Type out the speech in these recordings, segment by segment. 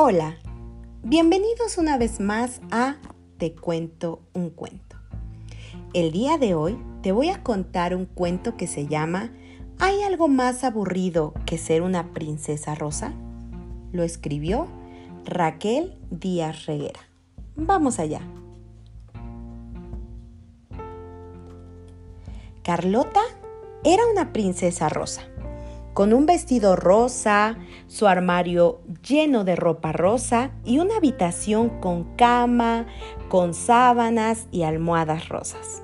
Hola, bienvenidos una vez más a Te cuento un cuento. El día de hoy te voy a contar un cuento que se llama ¿Hay algo más aburrido que ser una princesa rosa? Lo escribió Raquel Díaz Reguera. Vamos allá. Carlota era una princesa rosa con un vestido rosa, su armario lleno de ropa rosa y una habitación con cama, con sábanas y almohadas rosas.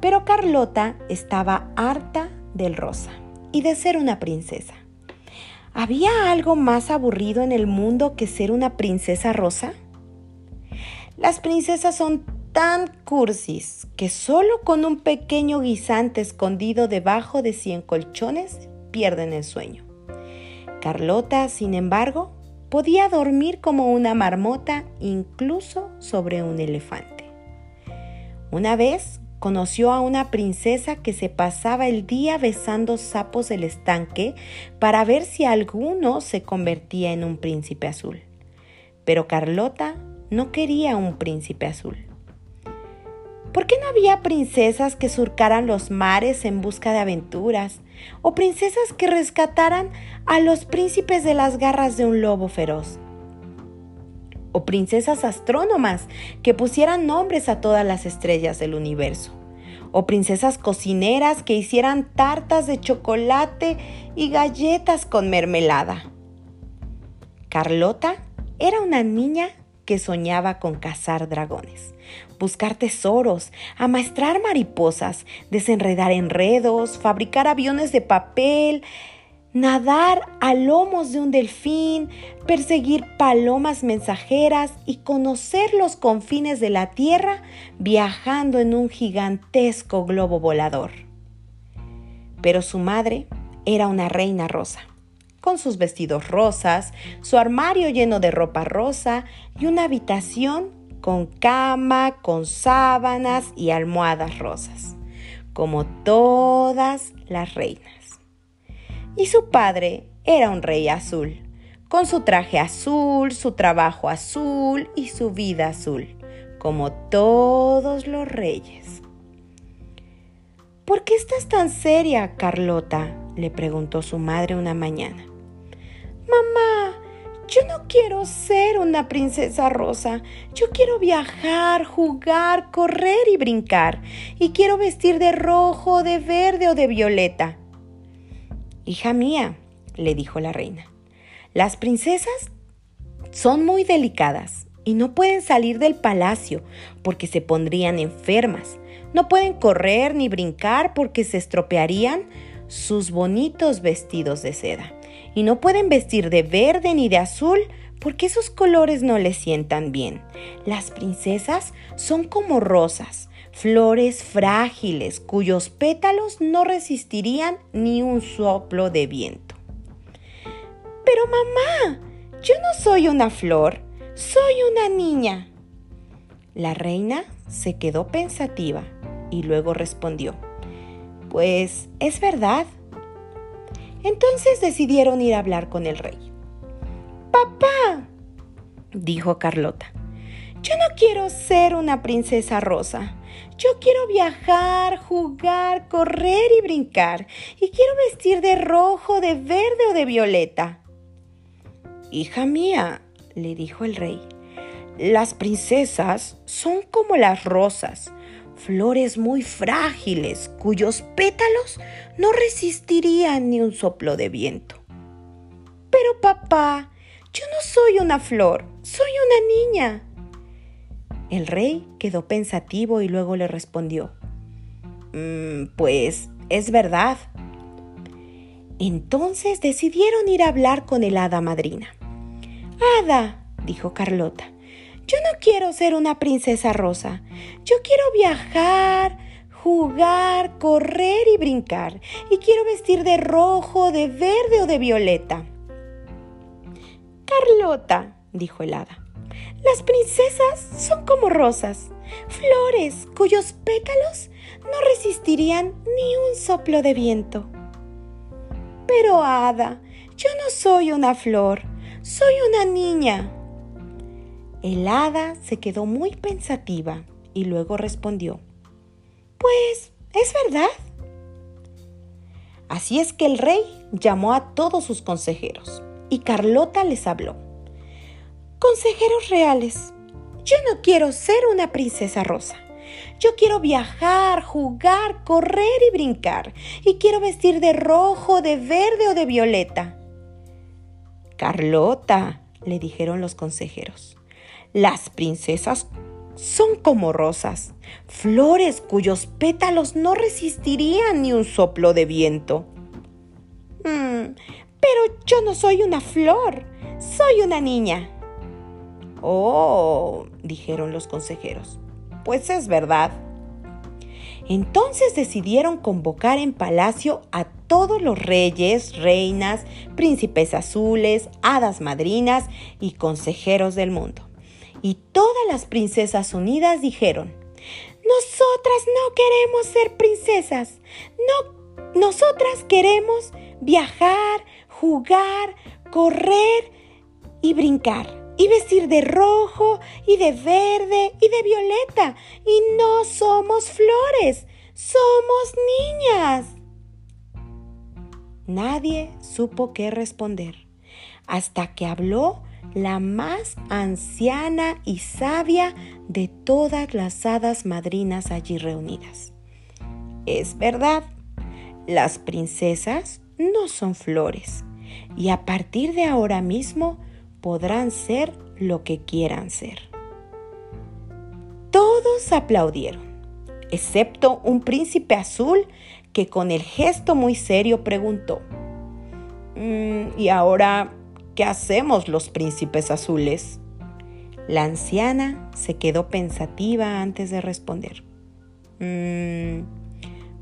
Pero Carlota estaba harta del rosa y de ser una princesa. ¿Había algo más aburrido en el mundo que ser una princesa rosa? Las princesas son tan cursis que solo con un pequeño guisante escondido debajo de cien colchones pierden el sueño. Carlota, sin embargo, podía dormir como una marmota incluso sobre un elefante. Una vez conoció a una princesa que se pasaba el día besando sapos del estanque para ver si alguno se convertía en un príncipe azul. Pero Carlota no quería un príncipe azul. ¿Por qué no había princesas que surcaran los mares en busca de aventuras? ¿O princesas que rescataran a los príncipes de las garras de un lobo feroz? ¿O princesas astrónomas que pusieran nombres a todas las estrellas del universo? ¿O princesas cocineras que hicieran tartas de chocolate y galletas con mermelada? Carlota era una niña que soñaba con cazar dragones, buscar tesoros, amaestrar mariposas, desenredar enredos, fabricar aviones de papel, nadar a lomos de un delfín, perseguir palomas mensajeras y conocer los confines de la Tierra viajando en un gigantesco globo volador. Pero su madre era una reina rosa con sus vestidos rosas, su armario lleno de ropa rosa y una habitación con cama, con sábanas y almohadas rosas, como todas las reinas. Y su padre era un rey azul, con su traje azul, su trabajo azul y su vida azul, como todos los reyes. ¿Por qué estás tan seria, Carlota? le preguntó su madre una mañana. Mamá, yo no quiero ser una princesa rosa. Yo quiero viajar, jugar, correr y brincar. Y quiero vestir de rojo, de verde o de violeta. Hija mía, le dijo la reina, las princesas son muy delicadas y no pueden salir del palacio porque se pondrían enfermas. No pueden correr ni brincar porque se estropearían sus bonitos vestidos de seda y no pueden vestir de verde ni de azul porque esos colores no les sientan bien. Las princesas son como rosas, flores frágiles cuyos pétalos no resistirían ni un soplo de viento. Pero mamá, yo no soy una flor, soy una niña. La reina se quedó pensativa y luego respondió, Pues es verdad, entonces decidieron ir a hablar con el rey. Papá, dijo Carlota, yo no quiero ser una princesa rosa. Yo quiero viajar, jugar, correr y brincar. Y quiero vestir de rojo, de verde o de violeta. Hija mía, le dijo el rey, las princesas son como las rosas flores muy frágiles cuyos pétalos no resistirían ni un soplo de viento. Pero papá, yo no soy una flor, soy una niña. El rey quedó pensativo y luego le respondió, mm, Pues es verdad. Entonces decidieron ir a hablar con el hada madrina. Hada, dijo Carlota, yo no quiero ser una princesa rosa. Yo quiero viajar, jugar, correr y brincar. Y quiero vestir de rojo, de verde o de violeta. Carlota, dijo el hada, las princesas son como rosas, flores cuyos pétalos no resistirían ni un soplo de viento. Pero, hada, yo no soy una flor, soy una niña, El hada se quedó muy pensativa y luego respondió, Pues, es verdad. Así es que el rey llamó a todos sus consejeros y Carlota les habló. Consejeros reales, yo no quiero ser una princesa rosa. Yo quiero viajar, jugar, correr y brincar. Y quiero vestir de rojo, de verde o de violeta. Carlota, le dijeron los consejeros, las princesas son como rosas, flores cuyos pétalos no resistirían ni un soplo de viento. Mm, pero yo no soy una flor, soy una niña. Oh, dijeron los consejeros, pues es verdad. Entonces decidieron convocar en palacio a todos los reyes, reinas, príncipes azules, hadas madrinas y consejeros del mundo. Y todas las princesas unidas dijeron, nosotras no queremos ser princesas, no, nosotras queremos viajar, jugar, correr y brincar y vestir de rojo y de verde y de violeta. Y no somos flores, somos niñas. Nadie supo qué responder hasta que habló la más anciana y sabia de todas las hadas madrinas allí reunidas. Es verdad, las princesas no son flores y a partir de ahora mismo podrán ser lo que quieran ser. Todos aplaudieron, excepto un príncipe azul que con el gesto muy serio preguntó, mm, ¿y ahora qué hacemos los príncipes azules? La anciana se quedó pensativa antes de responder. Mm,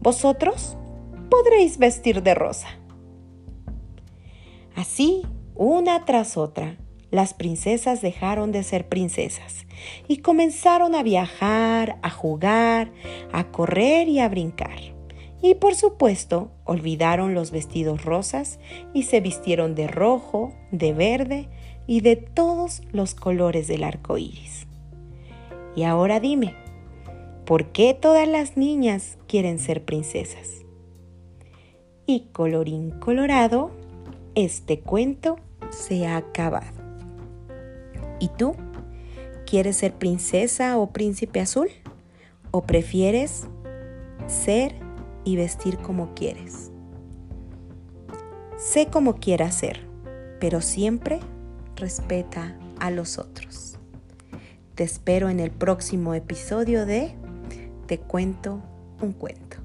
vosotros podréis vestir de rosa. Así, una tras otra, las princesas dejaron de ser princesas y comenzaron a viajar, a jugar, a correr y a brincar. Y por supuesto, olvidaron los vestidos rosas y se vistieron de rojo, de verde y de todos los colores del arco iris. Y ahora dime, ¿por qué todas las niñas quieren ser princesas? Y colorín colorado, este cuento se ha acabado. ¿Y tú? ¿Quieres ser princesa o príncipe azul? ¿O prefieres ser y vestir como quieres? Sé como quieras ser, pero siempre respeta a los otros. Te espero en el próximo episodio de Te cuento un cuento.